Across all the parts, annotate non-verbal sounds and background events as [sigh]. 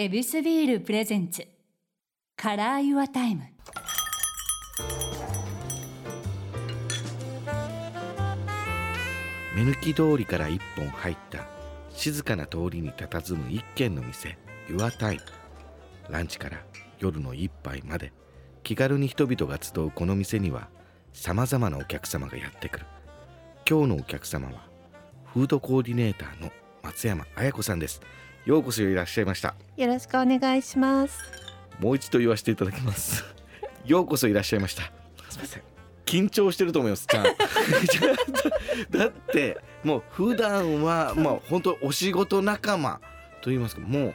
エビスビール presents。 Color Your Time。目抜き通りから一本入った静かな通りに佇む一軒の店 Your Time ランチから夜の一杯まで気軽に人々が集うこの店にはさまざまなお客様がやってくる。今日のお客様はフードコーディネーターの松山彩子さんです。ようこそいらっしゃいました。よろしくお願いします。もう一度言わせていただきます。[laughs] ようこそいらっしゃいました。すみません。緊張してると思います。ちゃん [laughs] だってもう普段はまあ本当お仕事仲間と言いますかもう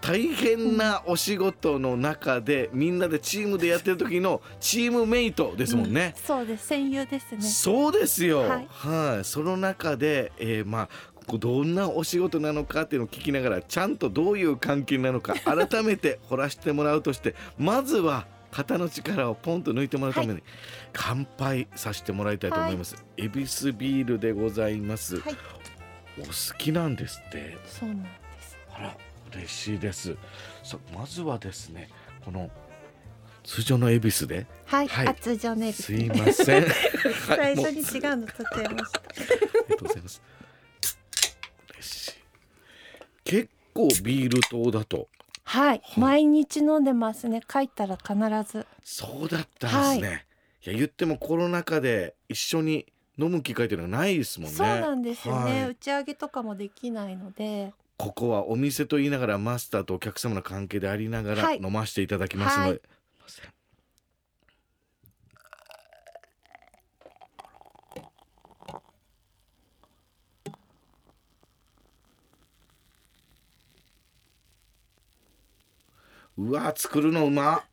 大変なお仕事の中でみんなでチームでやってる時のチームメイトですもんね、そうです。戦友ですね。そうですよ。ははいい、その中で、えーまあどんなお仕事なのかっていうのを聞きながらちゃんとどういう関係なのか [laughs] 改めて掘らせてもらうとしてまずは肩の力をポンと抜いてもらうために、乾杯させてもらいたいと思います。エビスビールでございます。はい。お好きなんですって。そうなんです。あら嬉しいです。さまずはですねこの通常のエビスではい。はい厚情ネイル。すいません。[laughs] はい最初に違うの取っちゃいました。ありがとうございます。嬉しい。結構ビール糖だと。はい。毎日飲んでますね。帰ったら必ず。そうだったんですね。い、や言ってもコロナ禍で一緒に飲む機会っていうのはないですもんね。そうなんですよね、はい打ち上げとかもできないので。ここはお店と言いながらマスターとお客様の関係でありながらはい飲ませていただきますので。はいすいうわ作るのうま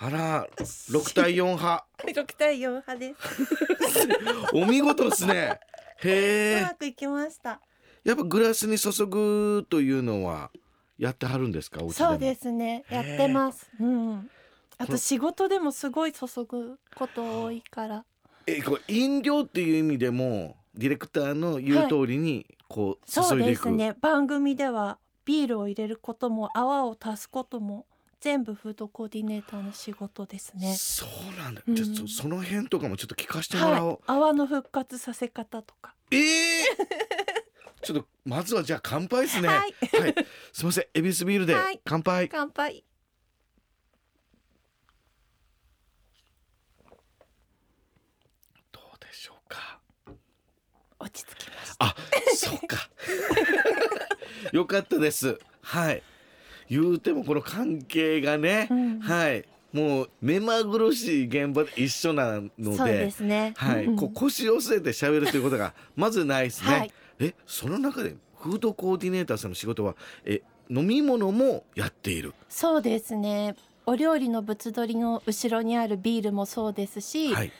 あら6対4派 [laughs] 六対四派です。[laughs] お見事ですねへえうまくいきました。やっぱグラスに注ぐというのはやってはるんですか？そうですね。やってます。うん。あと仕事でもすごい注ぐこと多いから。えこれ飲料っていう意味でもディレクターの言う通りにこうそう注いでいく、ですね番組ではビールを入れることも泡を足すことも全部フードコーディネーターの仕事ですね。そうなんだ、うん。じゃあそその辺とかもちょっと聞かせてもらおう、はい、泡の復活させ方とか。ええ [laughs] ちょっとまずはじゃあ乾杯ですね。はい。すみません。エビスビールではい。乾杯、乾杯。どうでしょうか。落ち着きました。あそうか [laughs] よかったですはい言うてもこの関係がね、うんはいもう目まぐるしい現場で一緒なのでそうですね。はい、うんこう腰を据えて喋るということが [laughs] まずないですね。はいえ、その中でフードコーディネーターさんの仕事はえ飲み物もやっている。そうですね。お料理の物撮りの後ろにあるビールもそうですし、はい。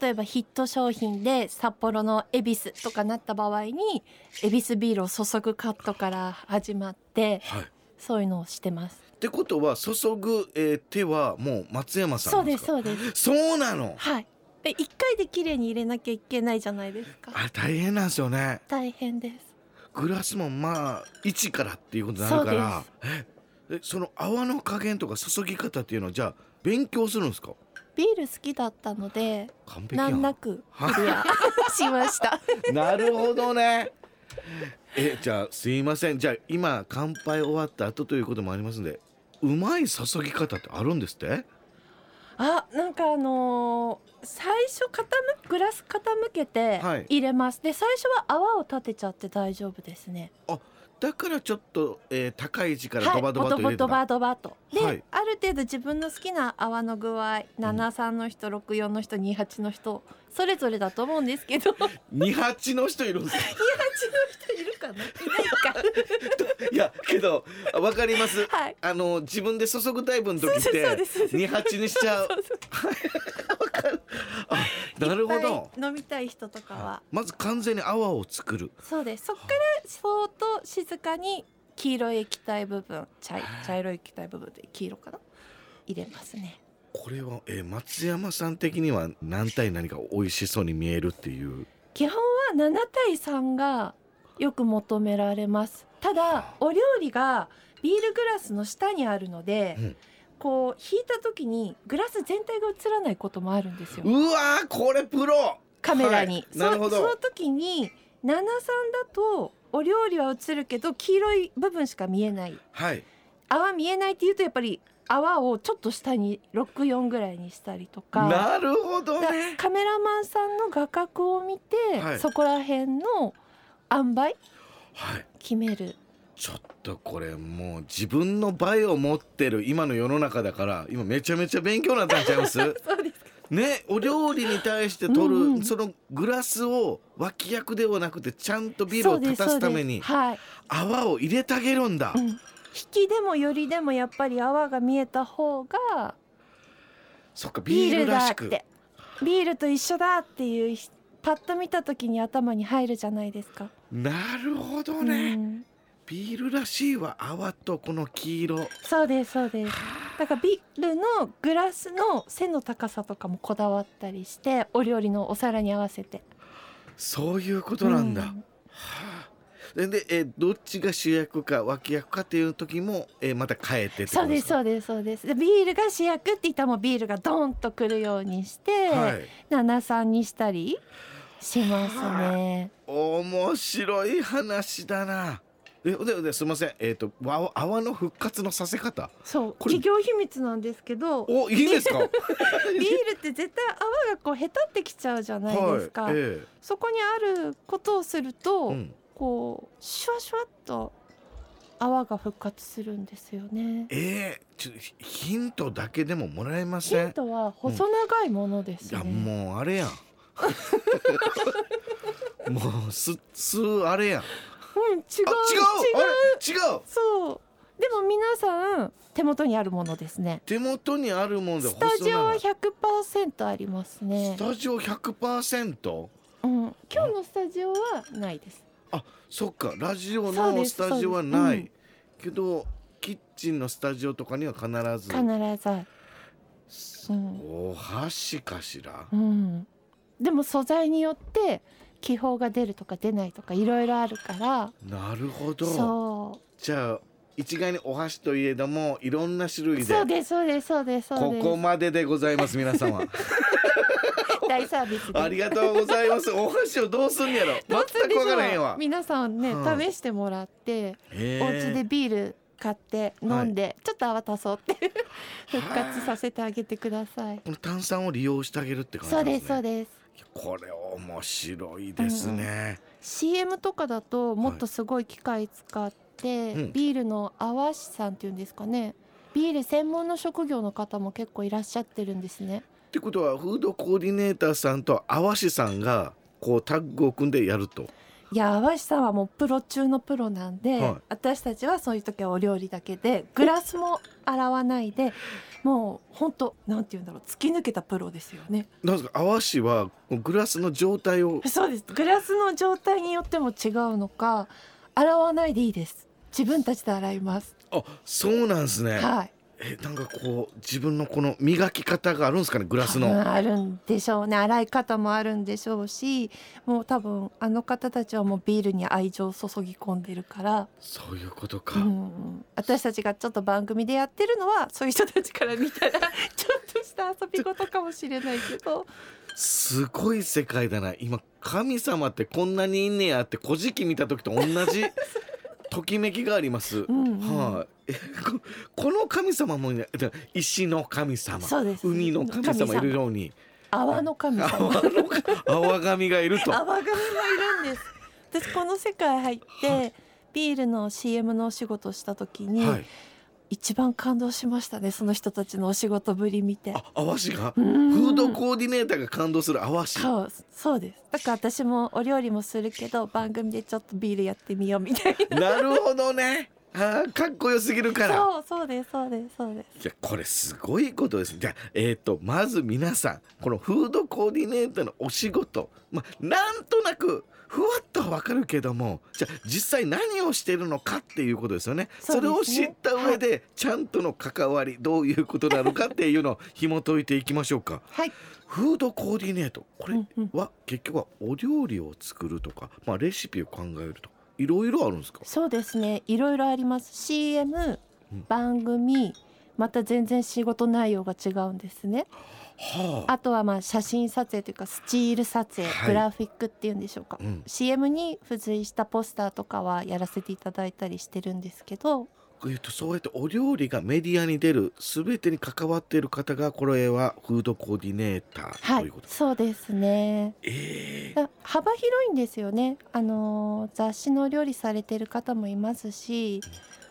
例えばヒット商品で札幌の恵比寿とかなった場合に恵比寿ビールを注ぐカットから始まってはい。っそういうのをしてます。てことは注ぐ、えー手はもう松山さんそうですそうです。そうなの？はい。で一回で綺麗に入れなきゃいけないじゃないですか。あ大変なんですよね。大変です。グラスもまあ一からっていうことになるから。ええその泡の加減とか注ぎ方っていうのはじゃあ勉強するんですか？ビール好きだったので。難なくクリア [laughs] しました。なるほどね。えじゃあすいませんじゃあ今乾杯終わった後ということもありますんでうまい注ぎ方ってあるんですって？あなんかあのー最初傾グラス傾けてはい入れます、で最初は泡を立てちゃって大丈夫ですねだからちょっと、えー高い位置からはいドバドバと入れてた、ドバドバとで、はい。ある程度自分の好きな泡の具合73の人64の人28の人それぞれだと思うんですけど。28 [laughs] 二八の人いるんですか？[laughs] の人いるかな？いない [laughs] いやけどあわかります。かはい。あの自分で注ぐタイプの時っそうてですそうです。二八にしちゃう。そうそうわかるあなるほど。飲みたい人とかは。まず完全に泡を作る。そうです。そっからそーっと静かに黄色い液体部分茶い茶色い液体部分で黄色かな？入れますね。これは、えー松山さん的には何対何か美味しそうに見えるっていう？基本は7対3がよく求められます。ただお料理がビールグラスの下にあるので、うんこう引いた時にグラス全体が映らないこともあるんですよ。うわーこれプロ。カメラに、はい。なるほど。そその時に73だとお料理は映るけど黄色い部分しか見えない。はい。泡見えないっていうとやっぱり泡をちょっと下に64ぐらいにしたりとか。なるほどだねカメラマンさんの画角を見て、はい。そこら辺の塩梅はい。決めるちょっとこれもう自分の倍を持ってる今の世の中だから今めちゃめちゃ勉強になったんちゃいます？[laughs] ねお料理に対して取る、うんうんそのグラスを脇役ではなくてちゃんとビールを立たすために泡を入れてあげるんだ、うん、引きでもよりでもやっぱり泡が見えた方がそっかビビールらしく。ビールと一緒だっていうパッと見た時に頭に入るじゃないですか。なるほどね、うんビールらしいは泡とこの黄色そうですそうです。だからビールのグラスの背の高さとかもこだわったりしてお料理のお皿に合わせて。そういうことなんだ、うんはあでで、えーどっちが主役か脇役かっていう時も、えーまた変えてそうですか？そうですそうです。でビールが主役って言ったらもうビールがドーンとくるようにして、はい七三にしたりしますね。面白い話だなえでですみません。えっ、とわ泡の復活のさせ方？そう。企業秘密なんですけどおいいですか？[laughs] ビールって絶対泡がこうへたってきちゃうじゃないですか、はいえ。そこにあることをすると、えうん。こうシュワシュワっと泡が復活するんですよね。えー、ちょヒントだけでももらえまヒせん？ントは細長いものですいやね、もうあれやん。[laughs] もうすすあれやん。あう。ん違う。違う。違う。そう。でも皆さん手元にあるものですね。手元にあるものでスタジオは細100%ありますね。スタジオ 100%? うん、今日のスタジオはないです。あそっか。ラジオのスタジオはない、です。けどキッチンのスタジオとかには必ず。必ず。うん。お箸かしら？うん、でも素材によって気泡が出るとか出ないとかいろいろあるから。なるほど。そじゃあ一概にお箸といえどもいろんな種類で。うそうですそうですそうですそうこです。こまででございます皆様。[laughs] 大サービスで。ありがとうございます。お箸をどうすんやろ。全くわからへんわ。皆さんね、はい試してもらってお家でビール買って飲んで、ちょっと泡足そうって。復活させてあげてください。この炭酸を利用してあげるって感じそうですそうですこれ面白いですね、CM とかだともっとすごい機械使って、うん。ビールの泡師さんっていうんですかね。ビール専門の職業の方も結構いらっしゃってるんですね。ってことはフードコーディネーターさんと淡師さんがこうタッグを組んでやるといや泡師さんはもうプロ中のプロなんで、はい。私たちはそういう時はお料理だけでグラスも洗わないでもう本当なんて言うんだろう突き抜けたプロですよね。なんですか？淡師はグラスの状態をそうです。グラスの状態によっても違うのか洗わないでいいです。自分たちで洗います。あそうなんですね、はいえなんかこう自分のこの磨き方があるんですかねグラスの、あるんでしょうね。洗い方もあるんでしょうしもう多分あの方たちはもうビールに愛情を注ぎ込んでるから、そういうことか、うん、私たちがちょっと番組でやってるのはそういう人たちから見たら [laughs] ちょっとした遊び事かもしれないけど。すごい世界だな。今神様ってこんなにいんねやって古事記見た時と同じ [laughs] ときめきがあります。うんうん。はい、えここの神様もねだ石の神様。そうです。海の神様。いるように。泡の神泡様の泡神がいると。泡神がいるんです。私この世界入ってビールの CM のお仕事をした時に、はい、一番感動しましたねその人たちのお仕事ぶり見て。あ泡師が？フフードコーディネーターが感動する泡師。そうそうです。だから私もお料理もするけど番組でちょっとビールやってみようみたいな。なるほどね。あーかっこよすぎるから。そうそうですそうですそうです。いやこれすごいことです。じゃあえっ、とまず皆さんこのフードコーディネーターのお仕事まあなんとなくふわっとはわかるけどもじゃあ実際何をしてるのかっていうことですよね。そね。れを知った上で、ちゃんとの関わりどういうことなのかっていうのを [laughs] 紐解いていきましょうか。はい。フードコーディネート。これは結局はお料理を作るとか、まあ、レシピを考えるといろいろあるんですか？そうですね。いろいろあります。CM うん。番組また全然仕事内容が違うんですね。はあ。あとはまあ写真撮影というかスチール撮影、はい。グラフィックっていうんでしょうか、うん。CM に付随したポスターとかはやらせていただいたりしてるんですけど。えっと、そうやってお料理がメディアに出る全てに関わっている方がこれはフードコーディネーターはいということ。です、そうですね。ええ。だ幅広いんですよね。あのー雑誌の料理されてる方もいますし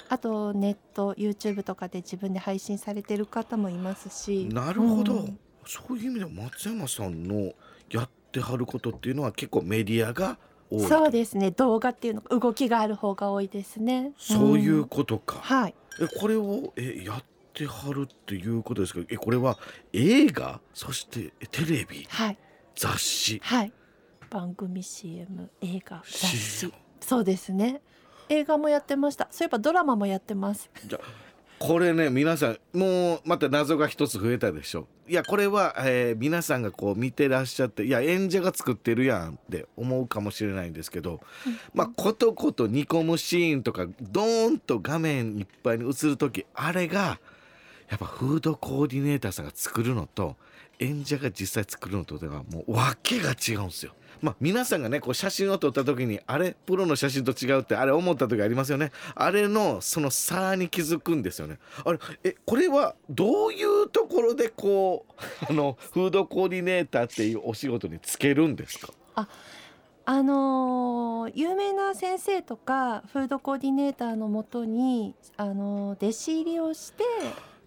あとネット YouTube とかで自分で配信されてる方もいますし。なるほど、うん。そういう意味では松山さんのやってはることっていうのは結構メディアが多い。とそうですね。動画っていうのが動きがある方が多いですね。そういうんことか、はい。えこれをえやってはるっていうことですけどえこれは映画？そしてえテレビ？はい。雑誌？はい。番組 CM 映画雑誌。そうですね映画もやってました。そういえばドラマもやってます。じゃこれね皆さんもうまた謎が一つ増えたでしょ。いやこれは、えー皆さんがこう見てらっしゃっていや演者が作ってるやんって思うかもしれないんですけど、まあことこと煮込むシーンとかドーンと画面いっぱいに映る時あれがやっぱフードコーディネーターさんが作るのと演者が実際作るのとではもう訳が違うんですよ。まあ皆さんがねこう写真を撮った時にあれプロの写真と違うってあれ思った時ありますよね。あれのその差に気づくんですよね。あれえこれはどういうところでこうあのフードコーディネーターっていうお仕事につけるんですか？あのー有名な先生とかフードコーディネーターのもとに、あのー弟子入りをして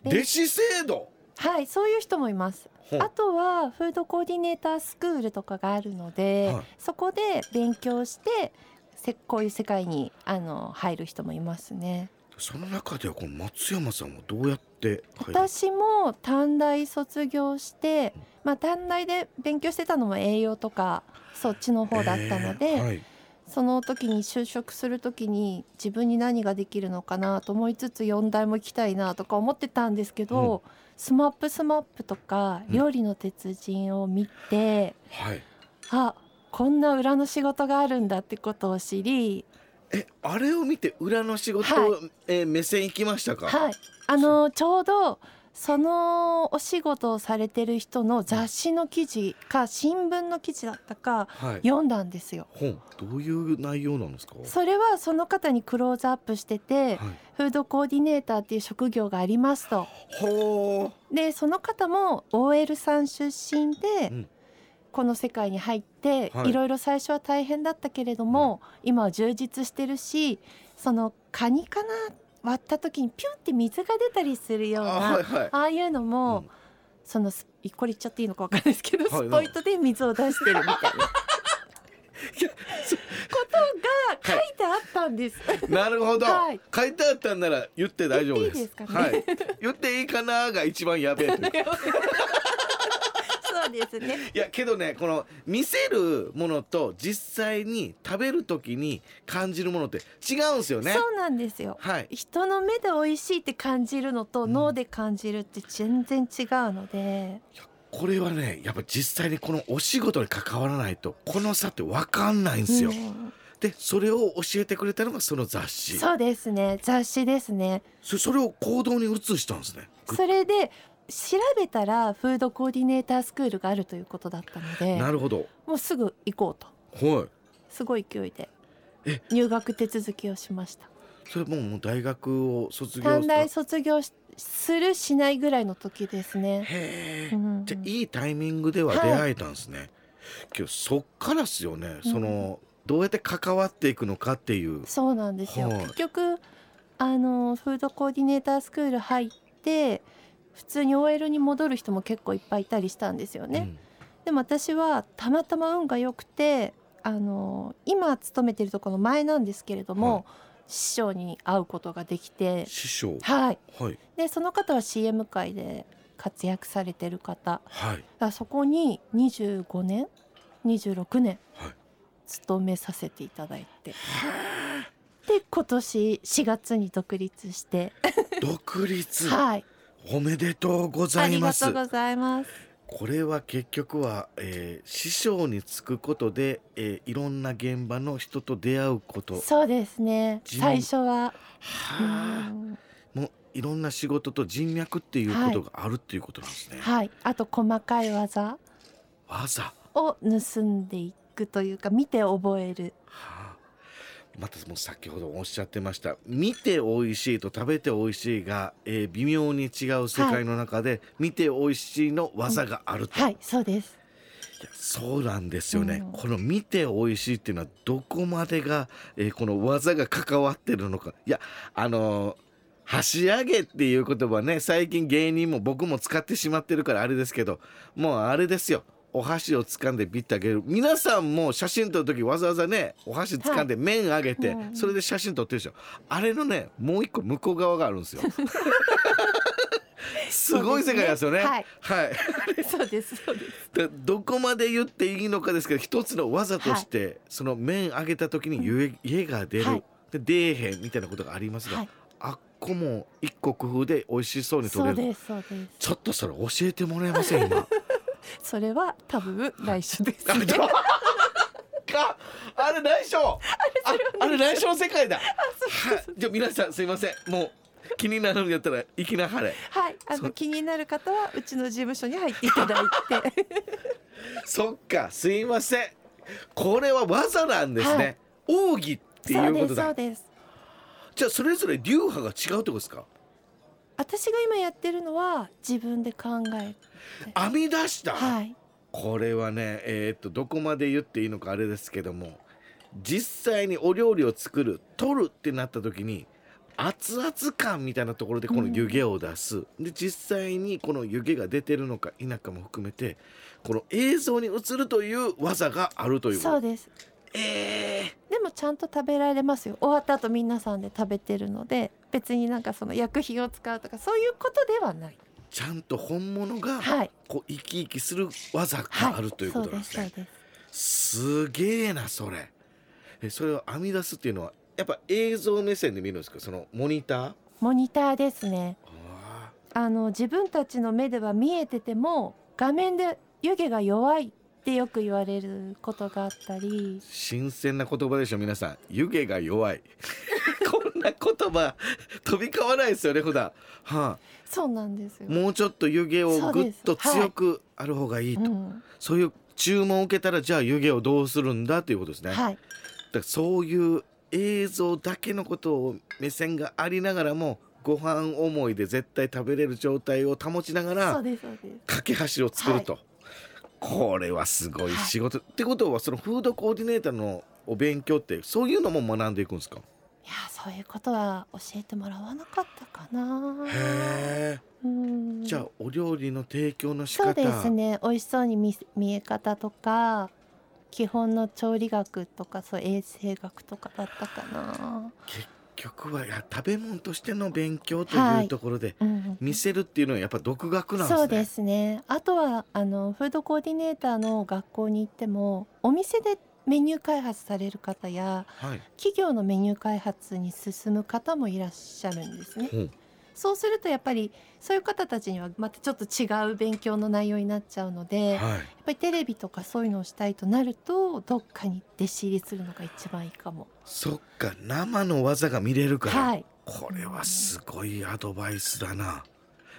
で弟子制度？はいそういう人もいますあとはフードコーディネータースクールとかがあるので、はい。そこで勉強してせこういう世界にあの入る人もいますね。その中ではこの松山さんはどうやって私も短大卒業して、まあ、短大で勉強してたのも栄養とかそっちの方だったので、えーはいその時に就職する時に自分に何ができるのかなと思いつつ4大も行きたいなとか思ってたんですけど、スマップスマップとかうん料理の鉄人を見て、はい。あこんな裏の仕事があるんだってことを知り、えあれを見て裏の仕事、はえー目線行きましたか？はい、あのちょうどそのお仕事をされてる人の雑誌の記事か新聞の記事だったかはい。読んだんですよ。本どういう内容なんですか？それはその方にクローズアップしてて、はい。フードコーディネーターっていう職業がありますと。ほでその方も OL さん出身で、うんこの世界に入って、はいい、ろいろ最初は大変だったけれども、今は充実してるしそのカニかな割った時にピュンって水が出たりするう。ようなあはいはい。ああいうのも、うんそのスこれ言っちゃっていいのかわかんないですけど、はいスポイトで水を出してるみたいなことが書いてあったんです。なるほど、はい書いてあったんなら言って大丈夫です。言っていいですかね？はい。言っていいかなが一番やべえという。[laughs] そうですね。[laughs] いやけどねこの見せるものと実際に食べる時に感じるものって違うんですよね。そうなんですよ。はい。人の目で美味しいって感じるのと、うん脳で感じるって全然違うので、これはねやっぱ実際にこのお仕事に関わらないとこの差って分かんないんですよ。うんでそれを教えてくれたのがその雑誌そそうですね雑誌ですねそれを行動に移したんですね。それで調べたらフードコーディネータースクールがあるということだったのでなるほど。もうすぐ行こうとはい。すごい勢いでえ入学手続きをしましたそれもうもう大学を卒業短大。卒業しするしないぐらいの時ですねへえ、うんじゃあいいタイミングでは出会えたんですね。けどそっからっすよね。そのどうやって関わっていくのかっていう。そうなんですよ、はい結局あのフードコーディネータースクール入って普通に OL に戻る人も結構いっぱいいたりしたんですよね、でも私はたまたま運が良くてあの今勤めてるところの前なんですけれども、はい。師匠に会うことができうんて師匠。はい。はい。でその方は CM 界で活躍されてる方。はい。だそこに25年26年はい。勤めさせていただいて。で今年4月に独立して。独立。はいおめでとうござありがいますとう。ございます。これは結局は、えー師匠につくことで、えーいろんな現場の人と出会うこと。はそうですね。最初は。あ。うん。もういろんな仕事と人脈っていうことがあるっていうことなんですね、はい。あと細かい技。技。を盗んでいくというか見て覚える。はあまたもう先ほどおっしゃってました。見て美味しいと食べて美味しいが、えー微妙に違う世界の中で、見て美味しいの技があると、はいそうです。そうなんですよね、うん。この見て美味しいっていうのはどこまでが、えーこの技が関わってるのか。いやあのー箸上げっていう言葉ね最近芸人も僕も使ってしまってるからあれですけどもうあれですよお箸を掴んでビッてあげる。皆さんも写真撮る時わざわざねお箸掴んで麺上げて、うんそれで写真撮ってるでしょ。あれのねもう一個向こう側があるんですよ。[laughs] すごい世界ですよね。はい。はい。[laughs] そうですそうです。でどこまで言っていいのかですけど一つの技として、その麺揚げた時に湯家が出る、はい。で出えへんみたいなことがありますが、はい。あっこも一個工夫で美味しそうに取れるちょっとそれ教えてもらえません今それは多分来週ですあね [laughs] かあれ内緒ああれ内緒の世界だ。はい。じゃあ皆さんすいません。もう気になるんやったらいきなはれ。はい。あの気になる方はうちの事務所に入っていただいて。[laughs] そっか。すいません。これは技なんですね、奥義っていそうですうことだそうです。じゃあそれぞれ流派が違うってことですか？私が今やってるのは自分で考え編み出した、はい。これはねえーっとどこまで言っていいのかあれですけども実際にお料理を作る取るってなった時に熱々感みたいなところでこの湯気を出す、で実際にこの湯気が出てるのか否かも含めてこの映像に映るという技があるというそうですえー。でもちゃんと食べられますよ。終わった後皆さんで食べてるので別になんかその薬品を使うとかそういうことではない。ちゃんと本物がはい。こう生き生きする技はい。があるということなんですね。そうですそうです。すげえなそれ。えそれを編み出すっていうのはやっぱ映像目線で見るんですか？そのモニター？モニターですね。ああの自分たちの目では見えてても画面で湯気が弱いってよく言われることがあったり。ー新鮮な言葉でしょ皆さん。湯気が弱い。[laughs] こんな言葉飛び交わないですよね普段。はそうなんですよ。あ、もうちょっと湯気をぐっと強くある方がいいと。うん。そういう注文を受けたらじゃあ湯気をどうするんだということですね、はい。だからそういう映像だけのことを目線がありながらもご飯思いで絶対食べれる状態を保ちながらそうですそうです。架け橋を作ると、これはすごい仕事、ってことはそのフードコーディネーターのお勉強ってそういうのも学んでいくんですか？いやそういうことは教えてもらわなかったかな。へえ。うん。じゃあお料理の提供の仕方。そうですね。美味しそうに見せ見え方とか基本の調理学とかそう衛生学とかだったかな、結局はいや食べ物としての勉強とはい。いうところでうん、見せるっていうのはやっぱ独学なんですね？そうですね。あとはあのフードコーディネーターの学校に行ってもお店でメニュー開発される方やはい。企業のメニュー開発に進む方もいらっしゃるんですね。ほうそうするとやっぱりそういう方たちにはまたちょっと違う勉強の内容になっちゃうので、やっはいぱりテレビとかそういうのをしたいとなるとどっかに弟子入りするのが一番いいかも。そっか生の技が見れるから、はい、これはすごいアドバイスだな。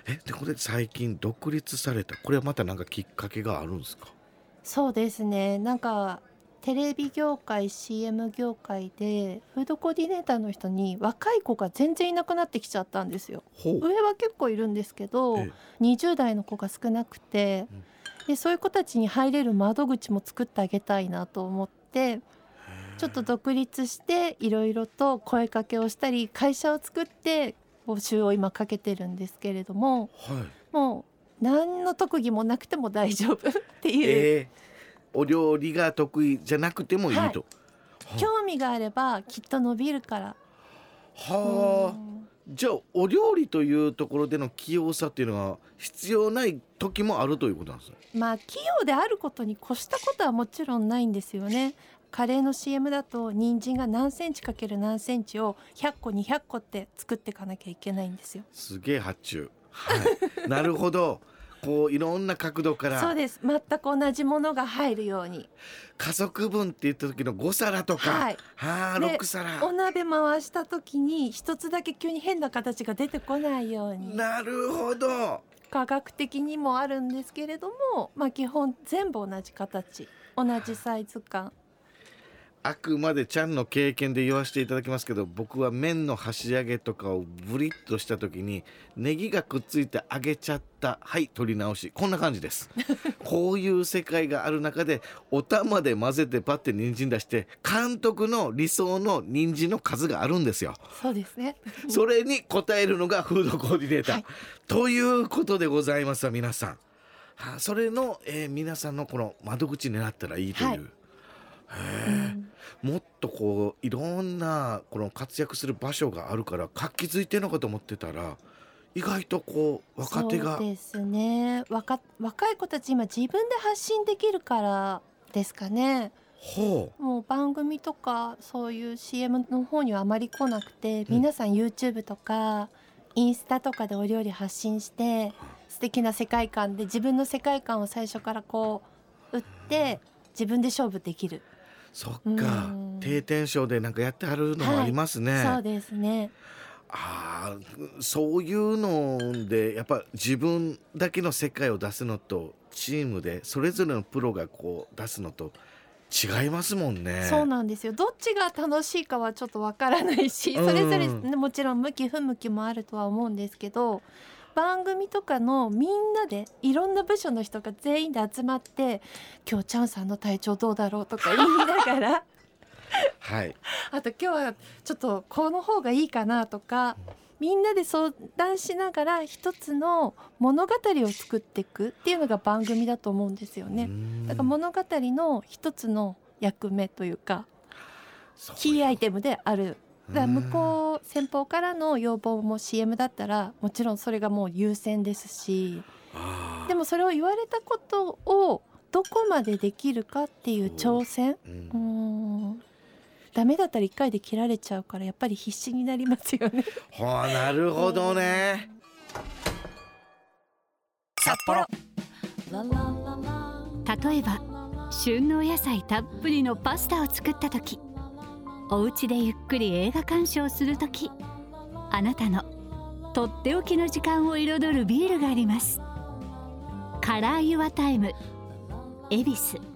えでこれ最近独立された。これはまた何かきっかけがあるんですか？そうですね。なんかテレビ業界 CM 業界でフードコーディネーターの人に若い子が全然いなくなってきちゃったんですよ。上は結構いるんですけどえ20代の子が少なくてうんでそういう子たちに入れる窓口も作ってあげたいなと思ってちょっと独立していろいろと声かけをしたり会社を作って募集を今かけてるんですけれどもはい。もう何の特技もなくても大丈夫っていう、えーお料理が得意じゃなくてもいいと、はい。は興味があればきっと伸びるから。はあ。うんじゃあお料理というところでの器用さっていうのは必要ない時もあるということなんですね。まあ器用であることに越したことはもちろんないんですよね。カレーの CM だと人参が何センチかける何センチを100個200個って作っていかなきゃいけないんですよ。すげえ発注。はい。なるほどこういろんな角度から。そうです。全く同じものが入るように。家族分って言った時の5皿とか、はい。はあで6皿。お鍋回した時に一つだけ急に変な形が出てこないように。なるほど。科学的にもあるんですけれどもまあ基本全部同じ形。同じサイズ感あくまでちゃんの経験で言わせていただきますけど僕は麺の箸上げとかをブリッとした時にネギがくっついて揚げちゃった。はい取り直し。こんな感じです。[laughs] こういう世界がある中でお玉で混ぜてパッて人参出して監督の理想の人参の数があるんですよ。そうですね。それに応えるのがフードコーディネーター、はい。ということでございます皆さん。はあそれの、えー皆さんのこの窓口になったらいいという、はいうん。もっとこういろんなこの活躍する場所があるから活気づいてるのかと思ってたら意外とこう若手がそうですね。若若い子たち今自分で発信できるからですかね。ほもう番組とかそういう CM の方にはあまり来なくて、うん。皆さん YouTube とかインスタとかでお料理発信して素敵な世界観で自分の世界観を最初からこう打って自分で勝負できる、うそっかうん。定点賞でなんかやってはるのもありますね、そうですね。あーそういうのでやっぱ自分だけの世界を出すのとチームでそれぞれのプロがこう出すのと違いますもんね。そうなんですよ。どっちが楽しいかはちょっとわからないしうん。それぞれねもちろん向き不向きもあるとは思うんですけど番組とかのみんなでいろんな部署の人が全員で集まって「今日チャンさんの体調どうだろう?」とか言いながらはい、[laughs] あと今日はちょっとこの方がいいかなとかみんなで相談しながら一つの物語を作っていくっていうのが番組だと思うんですよね。だから物語の一つの役目というかキーアイテムであるだ向こう先方からの要望も CM だったらもちろんそれがもう優先ですしでもそれを言われたことをどこまでできるかっていう挑戦？うん。うーん。ダメだったら一回で切られちゃうからやっぱり必死になりますよね。は [laughs] あなるほどね。札幌。例えば旬のお野菜たっぷりのパスタを作った時お家でゆっくり映画鑑賞する時あなたのとっておきの時間を彩るビールがあります。カラーユアタイム恵比寿。